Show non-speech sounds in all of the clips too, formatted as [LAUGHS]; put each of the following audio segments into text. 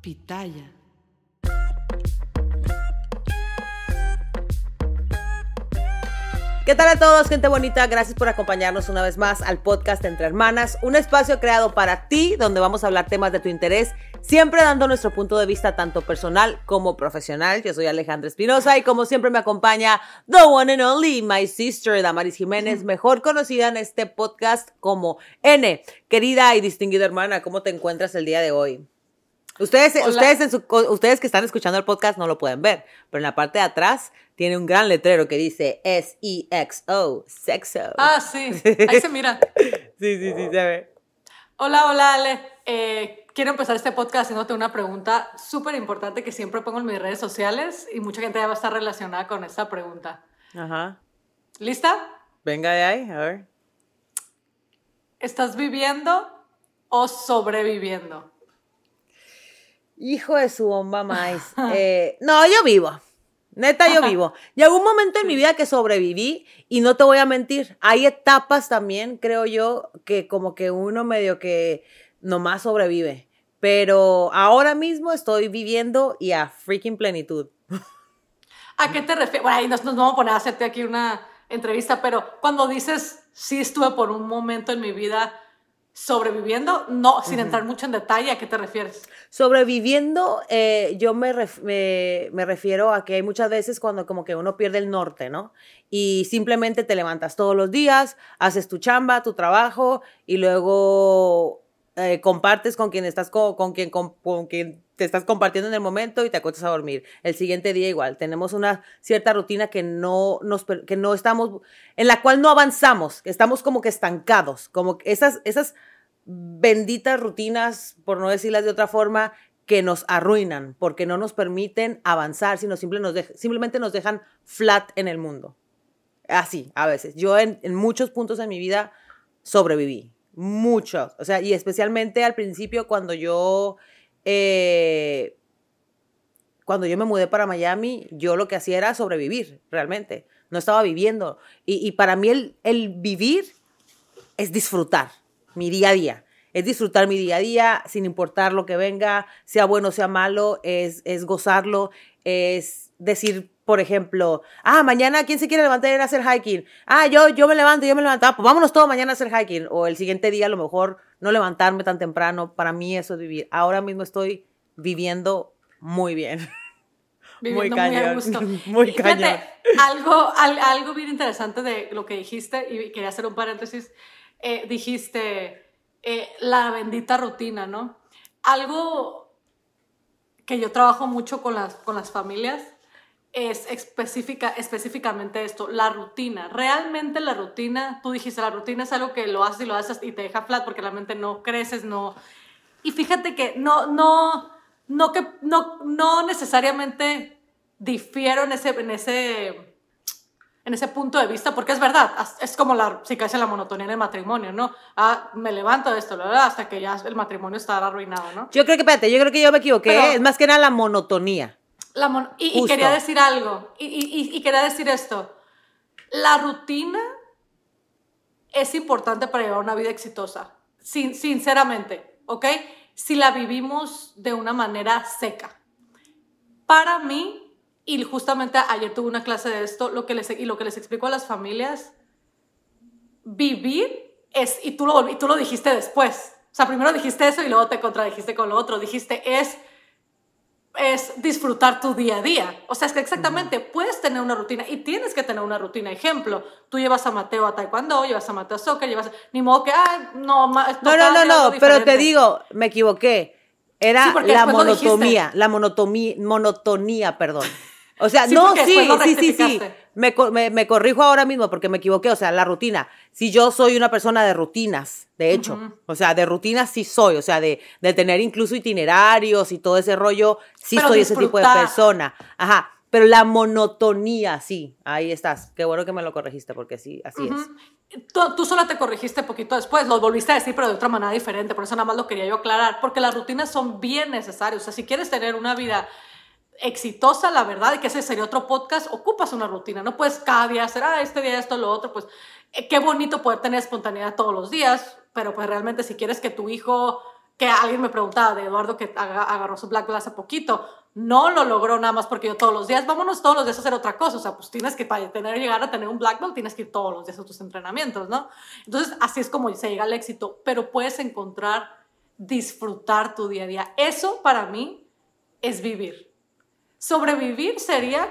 Pitaya. ¿Qué tal a todos, gente bonita? Gracias por acompañarnos una vez más al podcast Entre Hermanas, un espacio creado para ti donde vamos a hablar temas de tu interés, siempre dando nuestro punto de vista tanto personal como profesional. Yo soy Alejandra Espinosa y como siempre me acompaña the one and only, my sister Damaris Jiménez, mejor conocida en este podcast como N. Querida y distinguida hermana, ¿cómo te encuentras el día de hoy? Ustedes, ustedes, en su, ustedes que están escuchando el podcast no lo pueden ver, pero en la parte de atrás tiene un gran letrero que dice S-E-X-O, sexo. Ah, sí, ahí se mira. [LAUGHS] sí, sí, sí, se ve. Hola, hola, Ale. Eh, quiero empezar este podcast haciéndote una pregunta súper importante que siempre pongo en mis redes sociales y mucha gente ya va a estar relacionada con esta pregunta. Ajá. ¿Lista? Venga de ahí, a ver. ¿Estás viviendo o sobreviviendo? Hijo de su bomba maíz. [LAUGHS] Eh, no, yo vivo. Neta, yo vivo. Llegó un momento en mi vida que sobreviví y no te voy a mentir. Hay etapas también, creo yo, que como que uno medio que nomás sobrevive. Pero ahora mismo estoy viviendo y a freaking plenitud. ¿A qué te refieres? Bueno, ahí nos, nos vamos a poner a hacerte aquí una entrevista, pero cuando dices, sí estuve por un momento en mi vida sobreviviendo, no, sin entrar mucho en detalle, ¿a qué te refieres? Sobreviviendo, eh, yo me, ref, me, me, refiero a que hay muchas veces cuando como que uno pierde el norte, ¿no? Y simplemente te levantas todos los días, haces tu chamba, tu trabajo y luego eh, compartes con quien estás con, con quien con, con, quien te estás compartiendo en el momento y te acuestas a dormir. El siguiente día igual, tenemos una cierta rutina que no nos que no estamos en la cual no avanzamos, estamos como que estancados, como esas esas benditas rutinas, por no decirlas de otra forma, que nos arruinan porque no nos permiten avanzar, sino simplemente nos, simplemente nos dejan flat en el mundo. Así, a veces. Yo en muchos puntos de mi vida sobreviví muchos, o sea, y especialmente al principio cuando yo, eh, cuando yo me mudé para Miami, yo lo que hacía era sobrevivir, realmente, no estaba viviendo. Y, y para mí el, el, vivir es disfrutar mi día a día, es disfrutar mi día a día sin importar lo que venga, sea bueno, o sea malo, es, es gozarlo, es decir, por ejemplo, ah, mañana, ¿quién se quiere levantar y ir a hacer hiking? Ah, yo, yo me levanto, yo me levanto, ah, pues vámonos todos mañana a hacer hiking. O el siguiente día, a lo mejor, no levantarme tan temprano. Para mí eso es vivir. Ahora mismo estoy viviendo muy bien. [LAUGHS] Viviendo muy cañón. [LAUGHS] Muy, gusto. muy cañón. Fíjate, algo, al, algo bien interesante de lo que dijiste, y quería hacer un paréntesis, eh, dijiste eh, la bendita rutina, ¿no? Algo que yo trabajo mucho con las, con las familias es específica, específicamente esto, la rutina. Realmente la rutina, tú dijiste, la rutina es algo que lo haces y lo haces y te deja flat porque realmente no creces, no... Y fíjate que no, no, no, que, no, no necesariamente difiero en ese, en ese, en ese punto de vista, porque es verdad, es como la, si caes en la monotonía en el matrimonio, ¿no? Ah, me levanto de esto, verdad, hasta que ya el matrimonio está arruinado, ¿no? Yo creo que, espérate, yo creo que yo me equivoqué, Pero, es más que nada la monotonía. La mon y, y, quería decir algo, y, y, y, quería decir esto. La rutina es importante para llevar una vida exitosa, sin, sinceramente, ¿ok? Si la vivimos de una manera seca. Para mí, y justamente ayer tuve una clase de esto, lo que les, y lo que les explico a las familias, vivir es, y tú, lo, y tú lo dijiste después, o sea, primero dijiste eso y luego te contradijiste con lo otro, dijiste es es disfrutar tu día a día. O sea, es que exactamente puedes tener una rutina y tienes que tener una rutina. Ejemplo, tú llevas a Mateo a Taekwondo, llevas a Mateo a soccer, llevas a... Ni modo que, ah, no, no, no, no, no, pero te digo, me equivoqué. Era sí, la monotomía, la monotomía, monotonía, perdón. O sea, sí, no, sí, sí, sí, sí. Me, me, me, corrijo ahora mismo porque me equivoqué. O sea, la rutina. Si yo soy una persona de rutinas, de hecho. Uh -huh. O sea, de rutinas sí soy. O sea, de, de, tener incluso itinerarios y todo ese rollo, sí Pero soy disfrutar. ese tipo de persona. Ajá. Pero la monotonía, sí. Ahí estás. Qué bueno que me lo corregiste porque sí, así uh -huh. es. Tú, tú, solo te corregiste poquito después, lo volviste a decir, pero de otra manera diferente. Por eso nada más lo quería yo aclarar. Porque las rutinas son bien necesarias. O sea, si quieres tener una vida exitosa, la verdad, que ese sería otro podcast, ocupas una rutina, no puedes cada día hacer, ah, este día esto, lo otro, pues eh, qué bonito poder tener espontaneidad todos los días, pero pues realmente si quieres que tu hijo que alguien me preguntaba de Eduardo que agarró su Black Belt hace poquito, no lo logró nada más porque yo todos los días, vámonos todos los días a hacer otra cosa, o sea, pues tienes que para tener, llegar a tener un Black Belt, tienes que ir todos los días a tus entrenamientos, ¿no? Entonces, así es como se llega al éxito, pero puedes encontrar, disfrutar tu día a día. Eso para mí es vivir. Sobrevivir sería,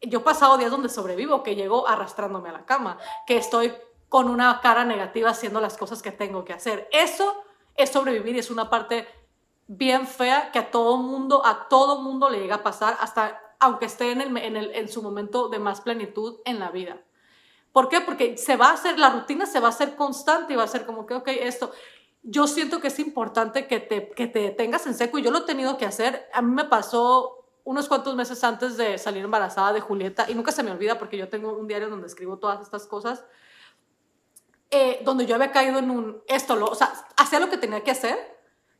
yo he pasado días donde sobrevivo, que llego arrastrándome a la cama, que estoy con una cara negativa haciendo las cosas que tengo que hacer. Eso es sobrevivir y es una parte bien fea que a todo mundo, a todo mundo le llega a pasar, hasta aunque esté en, el, en, el, en su momento de más plenitud en la vida. ¿Por qué? Porque se va a hacer, la rutina se va a hacer constante y va a ser como que, ok, esto, yo siento que es importante que te, que te tengas en seco y yo lo he tenido que hacer. A mí me pasó unos cuantos meses antes de salir embarazada de Julieta y nunca se me olvida porque yo tengo un diario donde escribo todas estas cosas. Eh, donde yo había caído en un, esto, lo, o sea, hacía lo que tenía que hacer,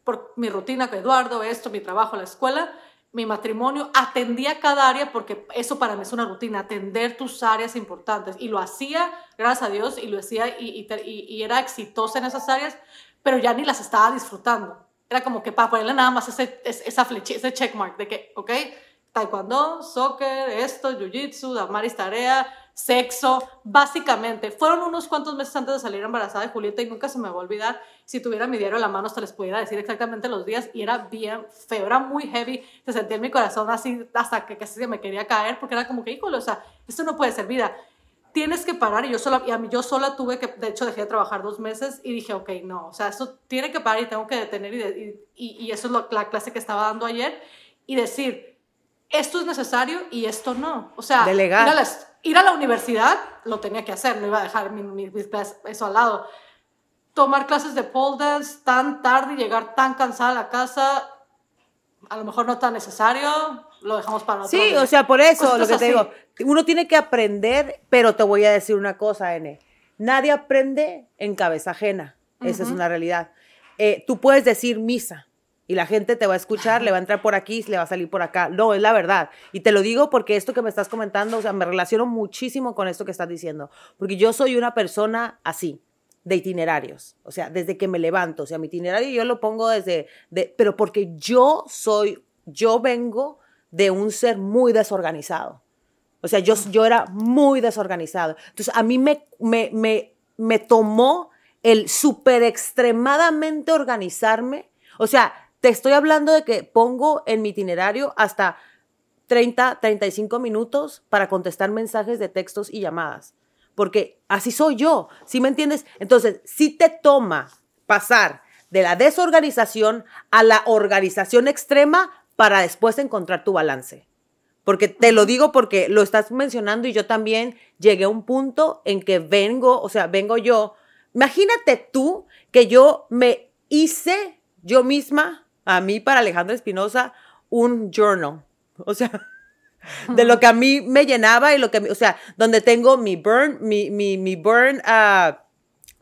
por mi rutina con Eduardo, esto, mi trabajo, la escuela, mi matrimonio, atendía cada área porque eso para mí es una rutina, atender tus áreas importantes. Y lo hacía, gracias a Dios, y lo hacía y, y, era exitosa en esas áreas, pero ya ni las estaba disfrutando. Era como que para ponerle nada más ese, esa flecha, ese checkmark de que, ok, taekwondo, soccer, esto, jiu-jitsu, damaris tarea, sexo, básicamente. Fueron unos cuantos meses antes de salir embarazada de Julieta y nunca se me va a olvidar. Si tuviera mi diario a la mano, hasta les pudiera decir exactamente los días y era bien feo, era muy heavy. Se sentía en mi corazón así hasta que casi se me quería caer porque era como que, híjole, o sea, esto no puede ser vida. Tienes que parar y yo sola, y a mí yo sola tuve que, de hecho dejé de trabajar dos meses y dije, ok, no, o sea, esto tiene que parar y tengo que detener y, y, y eso es lo, la clase que estaba dando ayer y decir, esto es necesario y esto no. O sea, Delegar ir a la universidad lo tenía que hacer, no iba a dejar mi, mi, eso al lado. Tomar clases de pole dance tan tarde y llegar tan cansada a la casa, a lo mejor no tan necesario, lo dejamos para otro Sí, o sea, por eso lo que te digo, uno tiene que aprender, pero te voy a decir una cosa, N. Nadie aprende en cabeza ajena, esa es una realidad. Eh, tú puedes decir misa, y la gente te va a escuchar, le va a entrar por aquí, le va a salir por acá. No, es la verdad. Y te lo digo porque esto que me estás comentando, o sea, me relaciono muchísimo con esto que estás diciendo, porque yo soy una persona así, de itinerarios, o sea, desde que me levanto, o sea, mi itinerario yo lo pongo desde, de, pero porque yo soy, yo vengo de un ser muy desorganizado. O sea, yo, yo era muy desorganizado. Entonces, a mí me, me, me, me tomó el súper extremadamente organizarme. O sea, te estoy hablando de que pongo en mi itinerario hasta 30, 35 minutos para contestar mensajes de textos y llamadas. Porque así soy yo, ¿sí me entiendes? Entonces, si te toma pasar de la desorganización a la organización extrema para después encontrar tu balance. Porque te lo digo porque lo estás mencionando y yo también llegué a un punto en que vengo, o sea, vengo yo. Imagínate tú que yo me hice yo misma a mí para Alejandro Espinosa un journal. O sea, de lo que a mí me llenaba y lo que, o sea, donde tengo mi burn, mi, mi, mi burn, uh,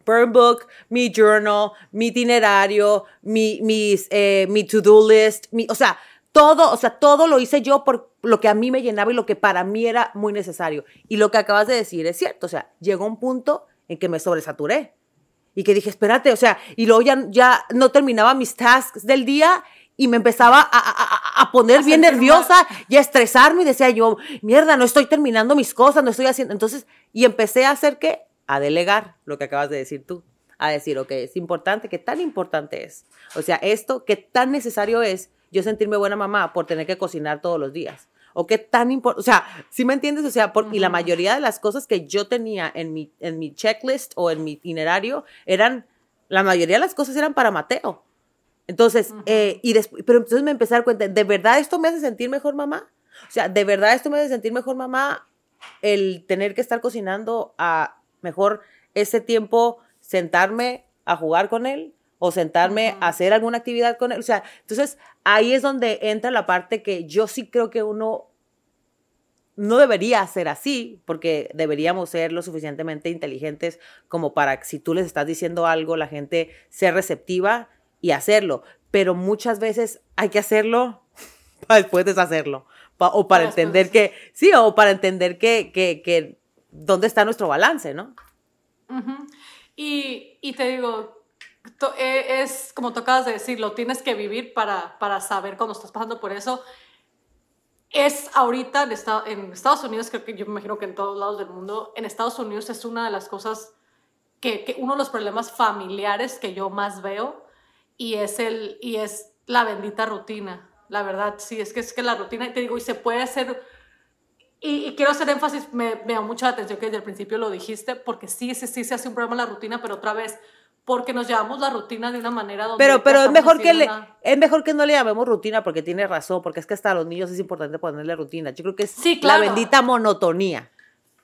burn book, mi journal, mi itinerario, mi, mis, eh, mi to-do list, mi, o sea, todo, o sea, todo lo hice yo por lo que a mí me llenaba y lo que para mí era muy necesario. Y lo que acabas de decir es cierto, o sea, llegó un punto en que me sobresaturé y que dije, espérate, o sea, y luego ya, ya no terminaba mis tasks del día y me empezaba a, a, a poner bien nerviosa y a estresarme y decía yo, mierda, no estoy terminando mis cosas, no estoy haciendo. Entonces, y empecé a hacer qué? A delegar lo que acabas de decir tú. A decir, ok, es importante, ¿qué tan importante es? O sea, esto, ¿qué tan necesario es yo sentirme buena mamá por tener que cocinar todos los días? o qué tan importante, o sea, ¿sí me entiendes? O sea, y la mayoría de las cosas que yo tenía en mi, en mi checklist o en mi itinerario eran, la mayoría de las cosas eran para Mateo. Entonces, eh, y pero entonces me empecé a dar cuenta, ¿de verdad esto me hace sentir mejor mamá? O sea, ¿de verdad esto me hace sentir mejor mamá? El tener que estar cocinando a mejor ese tiempo sentarme a jugar con él o sentarme a hacer alguna actividad con él. O sea, entonces ahí es donde entra la parte que yo sí creo que uno no debería ser así, porque deberíamos ser lo suficientemente inteligentes como para que si tú les estás diciendo algo, la gente sea receptiva y hacerlo. Pero muchas veces hay que hacerlo [LAUGHS] para después deshacerlo. o para entender que, sí, o para entender que, que, que dónde está nuestro balance, ¿no? y, y te digo, es, como tú acabas de decir, lo tienes que vivir para, para saber cuando estás pasando por eso. Es ahorita en, en Estados Unidos, creo que yo me imagino que en todos lados del mundo, en Estados Unidos es una de las cosas que, que uno de los problemas familiares que yo más veo y es, el, y es la bendita rutina. La verdad, sí, es que es que la rutina, te digo, y se puede hacer y, quiero hacer énfasis, me, me da mucha atención que desde el principio lo dijiste, porque sí, sí, sí se hace un problema la rutina, pero otra vez, porque nos llevamos la rutina de una manera donde... Pero, pero es, mejor que le, es mejor que no le llamemos rutina, porque tiene razón, porque es que hasta a los niños es importante ponerle rutina. Yo creo que es la bendita monotonía.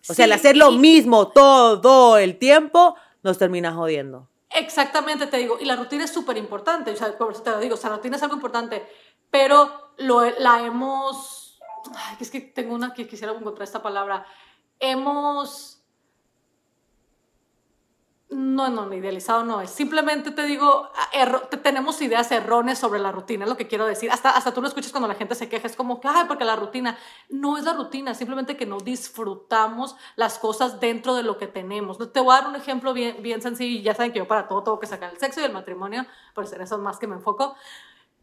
O sea, el hacer lo mismo todo el tiempo nos termina jodiendo. Exactamente, te digo, y la rutina es súper importante, o sea, por eso te lo digo, o sea, la rutina es algo importante, pero lo, la hemos Ay, es que tengo una que quisiera encontrar esta palabra. Hemos. No, no, no, idealizado no es. Simplemente te digo, tenemos ideas erróneas sobre la rutina, es lo que quiero decir. Hasta, hasta tú lo escuchas cuando la gente se queja, es como que, ay, porque la rutina. No es la rutina, simplemente que no disfrutamos las cosas dentro de lo que tenemos. Te voy a dar un ejemplo bien, bien sencillo, ya saben que yo para todo tengo que sacar el sexo y el matrimonio, por en eso más que me enfoco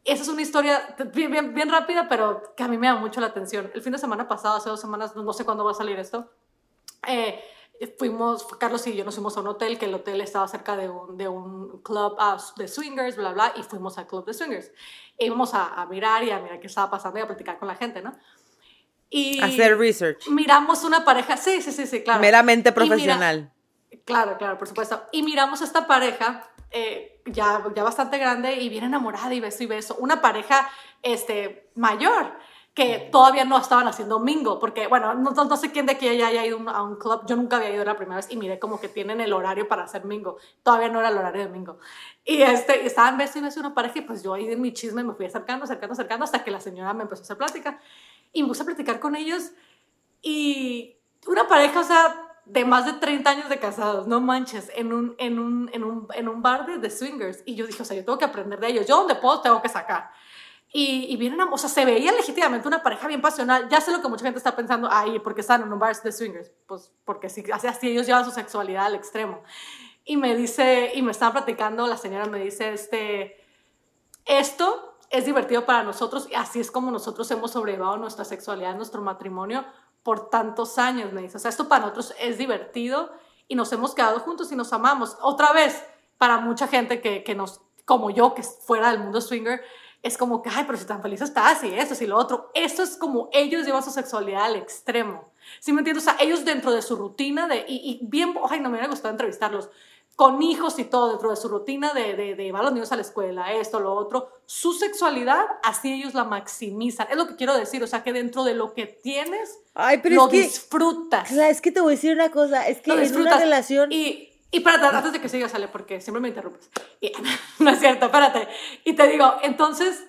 esa es una historia bien, bien, bien, rápida, pero que a mí me da mucho la atención. El fin de semana pasado, hace dos semanas, no sé cuándo va a salir esto, eh, fuimos, Carlos y yo nos fuimos a un hotel, que el hotel estaba cerca de un, de un club uh, de swingers, bla, bla, y fuimos al club de swingers. E íbamos a, a, mirar y a mirar qué estaba pasando y a platicar con la gente, ¿no? Y Hacer research. Miramos una pareja, sí, sí, sí, sí, claro. Meramente profesional. claro, claro, por supuesto. Y miramos a esta pareja eh, ya, ya bastante grande y bien enamorada y beso y beso. Una pareja este, mayor que todavía no estaban haciendo mingo, porque, bueno, no, no, sé quién de aquí haya ido a un club, yo nunca había ido la primera vez y miré como que tienen el horario para hacer mingo, todavía no era el horario de mingo. Y este, estaban beso y beso una pareja y pues yo ahí de mi chisme me fui acercando, acercando, acercando hasta que la señora me empezó a hacer plática y me puse a platicar con ellos y una pareja, o sea, de más de 30 años de casados, no manches, en un, en un, en un, en un bar de, swingers. Y yo dije, o sea, yo tengo que aprender de ellos. Yo donde puedo tengo que sacar. Y, y vienen, o sea, se veía legítimamente una pareja bien pasional. Ya sé lo que mucha gente está pensando, ay, ¿por qué están en un bar de swingers? Pues porque si, así ellos llevan su sexualidad al extremo. Y me dice, y me estaba platicando, la señora me dice, este, esto es divertido para nosotros y así es como nosotros hemos sobrellevado nuestra sexualidad, nuestro matrimonio, por tantos años, me dice. O sea, esto para nosotros es divertido y nos hemos quedado juntos y nos amamos. Otra vez, para mucha gente que, que nos, como yo, que fuera del mundo swinger, es como que, ay, pero si tan feliz estás y eso y lo otro. Esto es como ellos llevan su sexualidad al extremo. ¿Sí me entiendes? O sea, ellos dentro de su rutina de, y, y bien, ay, no me hubiera gustado entrevistarlos, con hijos y todo dentro de su rutina de, de, de, llevar a los niños a la escuela, esto, lo otro, su sexualidad, así ellos la maximizan. Es lo que quiero decir, o sea, que dentro de lo que tienes, Ay, pero lo disfrutas. es que te voy a decir una cosa, es que en una relación... Y, y para antes de que siga, sale, porque siempre me interrumpes. [LAUGHS] no es cierto, espérate. Y te digo, entonces,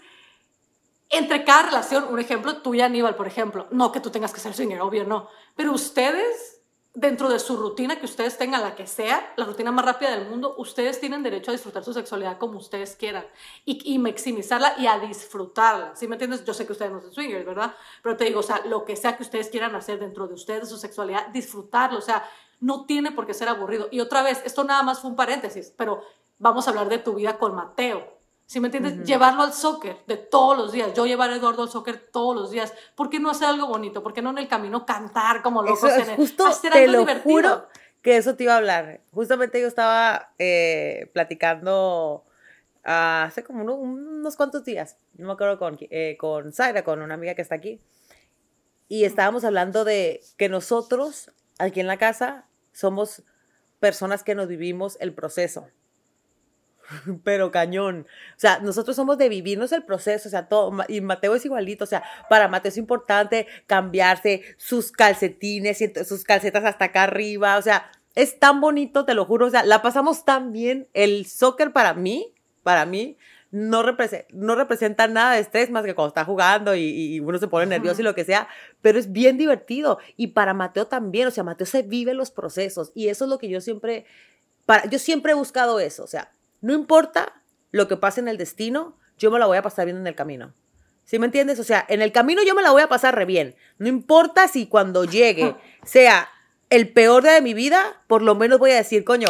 entre cada relación, un ejemplo, tú y Aníbal, por ejemplo, no que tú tengas que ser swinger, obvio no, pero ustedes dentro de su rutina que ustedes tengan, la que sea, la rutina más rápida del mundo, ustedes tienen derecho a disfrutar su sexualidad como ustedes quieran y, maximizarla y a disfrutarla. ¿Sí me entiendes? Yo sé que ustedes no son swingers, ¿verdad? Pero te digo, o sea, lo que sea que ustedes quieran hacer dentro de ustedes, su sexualidad, disfrutarlo. O sea, no tiene por qué ser aburrido. Y otra vez, esto nada más fue un paréntesis, pero vamos a hablar de tu vida con Mateo. ¿Sí me entiendes? Llevarlo al soccer de todos los días. Yo llevar a Eduardo al soccer todos los días. ¿Por qué no hacer algo bonito? ¿Por qué no en el camino cantar como locos? Eso es justo, hacer te lo juro que eso te iba a hablar. Justamente yo estaba eh, platicando hace como unos cuantos días, no me acuerdo con, eh, con Zaira, con una amiga que está aquí, y estábamos hablando de que nosotros aquí en la casa somos personas que nos vivimos el proceso. [LAUGHS] pero cañón. O sea, nosotros somos de vivirnos el proceso, o sea, todo, y Mateo es igualito, o sea, para Mateo es importante cambiarse sus calcetines, sus calcetas hasta acá arriba, o sea, es tan bonito, te lo juro, o sea, la pasamos tan bien. El soccer para mí, para mí, no, representa, no representa nada de estrés más que cuando está jugando y, uno se pone nervioso y lo que sea, pero es bien divertido. Y para Mateo también, o sea, Mateo se vive los procesos y eso es lo que yo siempre, para, yo siempre he buscado eso, o sea, no importa lo que pase en el destino, yo me la voy a pasar bien en el camino. ¿Sí me entiendes? O sea, en el camino yo me la voy a pasar re bien. No importa si cuando llegue [LAUGHS] sea el peor día de mi vida, por lo menos voy a decir, coño,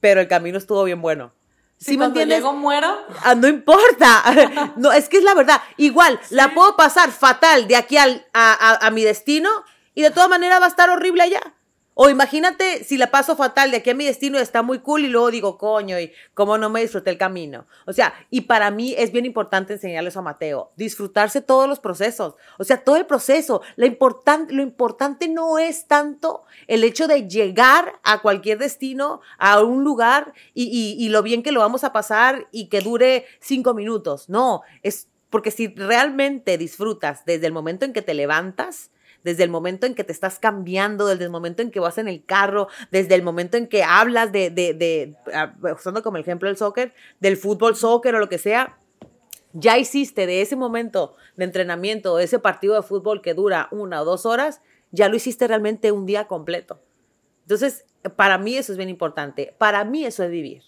pero el camino estuvo bien bueno. Si ¿Sí me entiendes? llego muero. Ah, no importa. [LAUGHS] [LAUGHS] no, es que es la verdad. Igual, la puedo pasar fatal de aquí al, a, a mi destino y de todas maneras va a estar horrible allá. O imagínate si la paso fatal de aquí a mi destino está muy cool y luego digo, coño, y cómo no me disfruté el camino. O sea, y para mí es bien importante enseñarles a Mateo, disfrutarse todos los procesos. O sea, todo el proceso. lo importante no es tanto el hecho de llegar a cualquier destino, a un lugar y lo bien que lo vamos a pasar y que dure cinco minutos. No, es porque si realmente disfrutas desde el momento en que te levantas, desde el momento en que te estás cambiando, desde el momento en que vas en el carro, desde el momento en que hablas de, de, de ah, usando como ejemplo el soccer, del fútbol, soccer o lo que sea, ya hiciste de ese momento de entrenamiento o ese partido de fútbol que dura una o dos horas, ya lo hiciste realmente un día completo. Entonces, para mí eso es bien importante. Para mí eso es vivir.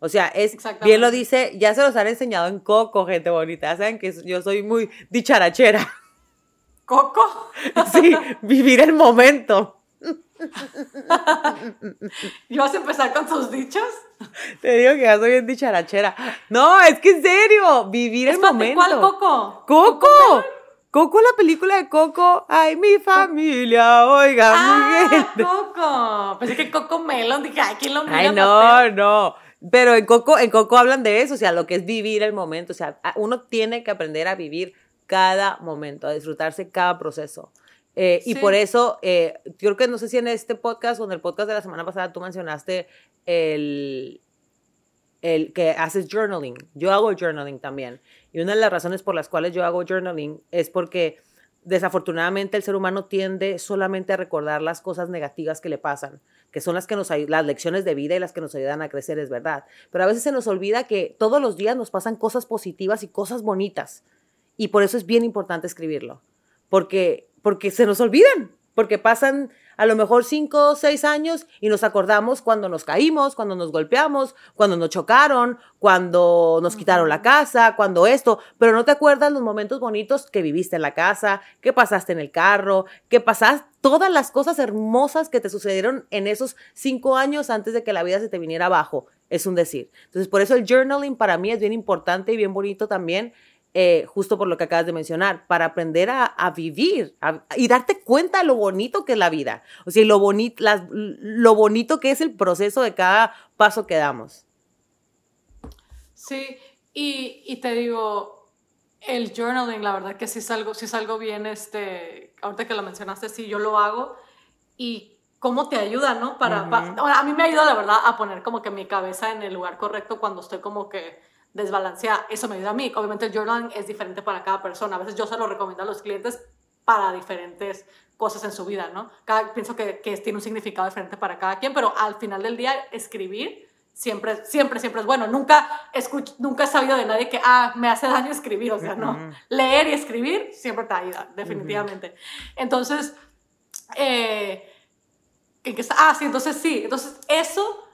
O sea, es, bien lo dice, ya se los han enseñado en Coco, gente bonita. Saben que yo soy muy dicharachera. ¿Coco? [LAUGHS] Sí, vivir el momento. ¿Y vas a empezar con tus dichos? Te digo que ya soy bien dicharachera. No, es que en serio, vivir el momento. ¿Cuál Coco? ¡Coco! Coco, la película de Coco. Ay, mi familia, oiga, ah, Coco. Pensé que Coco Melon, dije, ay, ¿quién lo mira? Ay, no, no. Pero en Coco, en Coco hablan de eso, o sea, lo que es vivir el momento. O sea, uno tiene que aprender a vivir cada momento, a disfrutarse cada proceso. Eh, y por eso, eh, yo creo que no sé si en este podcast o en el podcast de la semana pasada tú mencionaste el, el que haces journaling. Yo hago journaling también. Y una de las razones por las cuales yo hago journaling es porque desafortunadamente el ser humano tiende solamente a recordar las cosas negativas que le pasan, que son las que nos las lecciones de vida y las que nos ayudan a crecer, es verdad. Pero a veces se nos olvida que todos los días nos pasan cosas positivas y cosas bonitas. Y por eso es bien importante escribirlo, porque, porque se nos olvidan, porque pasan a lo mejor cinco o seis años y nos acordamos cuando nos caímos, cuando nos golpeamos, cuando nos chocaron, cuando nos quitaron la casa, cuando esto, pero no te acuerdas los momentos bonitos que viviste en la casa, que pasaste en el carro, que pasaste todas las cosas hermosas que te sucedieron en esos cinco años antes de que la vida se te viniera abajo. Es un decir. Entonces, por eso el journaling para mí es bien importante y bien bonito también eh, justo por lo que acabas de mencionar, para aprender a, vivir y darte cuenta de lo bonito que es la vida, o sea, lo, bonito lo bonito que es el proceso de cada paso que damos. Sí, y, y, te digo, el journaling, la verdad que sí es algo, sí es algo bien, este, ahorita que lo mencionaste, sí, yo lo hago y cómo te ayuda, ¿no? Para, para, a mí me ayuda, la verdad, a poner como que mi cabeza en el lugar correcto cuando estoy como que desbalanceada. Eso me ayuda a mí. Obviamente el journaling es diferente para cada persona. A veces yo se lo recomiendo a los clientes para diferentes cosas en su vida, ¿no? Cada, pienso que, que tiene un significado diferente para cada quien, pero al final del día escribir siempre, siempre, siempre es bueno. Nunca, escuch, nunca he sabido de nadie que, ah, me hace daño escribir, o sea, no. Leer y escribir siempre te ayuda, definitivamente. Entonces, eh, ah, sí, entonces sí, entonces eso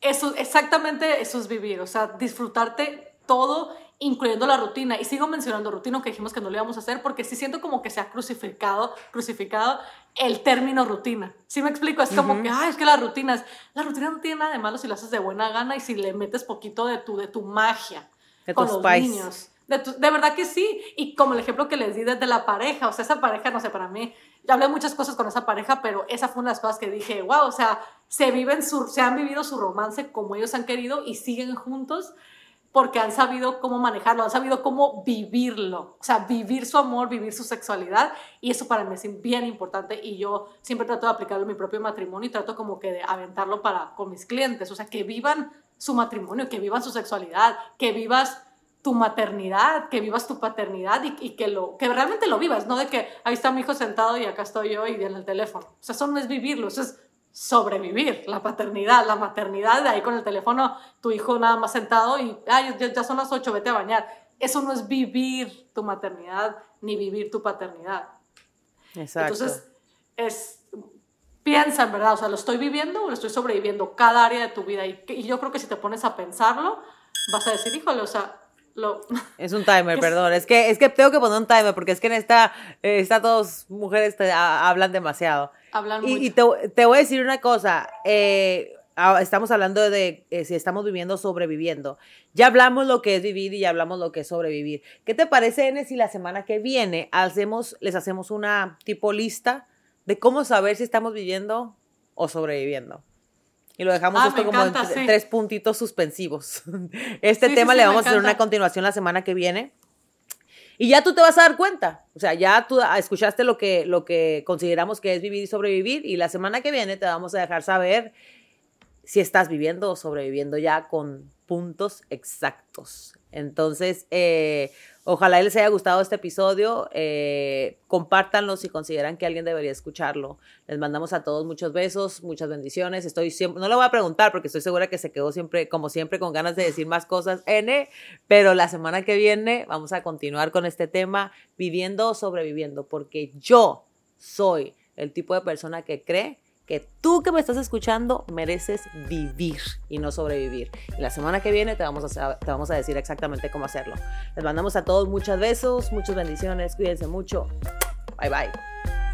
eso, exactamente eso es vivir, o sea, disfrutarte todo, incluyendo la rutina. Y sigo mencionando rutina, que dijimos que no lo íbamos a hacer, porque sí siento como que se ha crucificado, crucificado el término rutina. ¿Sí me explico? Es como que, ay, es que la rutina es, la rutina no tiene nada de malo si lo haces de buena gana y si le metes poquito de tu, de tu magia de con los niños. De, de, verdad que sí. Y como el ejemplo que les di desde la pareja, o sea, esa pareja, no sé, para mí, yo hablé muchas cosas con esa pareja, pero esa fue una de las cosas que dije, wow, o sea, se, viven su, se han vivido su romance como ellos han querido y siguen juntos porque han sabido cómo manejarlo, han sabido cómo vivirlo, o sea, vivir su amor, vivir su sexualidad, y eso para mí es bien importante, y yo siempre trato de aplicarlo en mi propio matrimonio y trato como que de aventarlo para con mis clientes, o sea, que vivan su matrimonio, que vivan su sexualidad, que vivas tu maternidad, que vivas tu paternidad y, que, lo, que realmente lo vivas, no de que ahí está mi hijo sentado y acá estoy yo y en el teléfono. O sea, eso no es vivirlo, eso es sobrevivir, la paternidad, la maternidad, de ahí con el teléfono, tu hijo nada más sentado y, ay, ya, son las ocho, vete a bañar. Eso no es vivir tu maternidad ni vivir tu paternidad. Exacto. Entonces, es, piensa en verdad, o sea, ¿lo estoy viviendo o lo estoy sobreviviendo cada área de tu vida? Y, y yo creo que si te pones a pensarlo, vas a decir, híjole, o sea, es un timer, [LAUGHS] perdón. Es que, es que tengo que poner un timer porque es que en esta, eh, estas dos mujeres te, hablan demasiado. Hablan y, y te, te, voy a decir una cosa. Eh, ah, estamos hablando de eh, si estamos viviendo o sobreviviendo. Ya hablamos lo que es vivir y ya hablamos lo que es sobrevivir. ¿Qué te parece, N, si la semana que viene hacemos, les hacemos una tipo lista de cómo saber si estamos viviendo o sobreviviendo? Y lo dejamos Ah, esto como en encanta, tre- sí. tres puntitos suspensivos. [LAUGHS] Este Sí, tema sí, le vamos a hacer una continuación la semana que viene. Y ya tú te vas a dar cuenta. O sea, ya tú ah, escuchaste lo que, lo que consideramos que es vivir y sobrevivir. Y la semana que viene te vamos a dejar saber si estás viviendo o sobreviviendo ya con puntos exactos. Entonces, eh, ojalá les haya gustado este episodio. eh, compártanlo si consideran que alguien debería escucharlo. Les mandamos a todos muchos besos, muchas bendiciones. Estoy siempre, no le voy a preguntar porque estoy segura que se quedó siempre, como siempre, con ganas de decir más cosas, N, pero la semana que viene vamos a continuar con este tema, viviendo o sobreviviendo, porque yo soy el tipo de persona que cree que tú que me estás escuchando mereces vivir y no sobrevivir. Y la semana que viene te vamos a, te vamos a decir exactamente cómo hacerlo. Les mandamos a todos muchos besos, muchas bendiciones, cuídense mucho. Bye bye.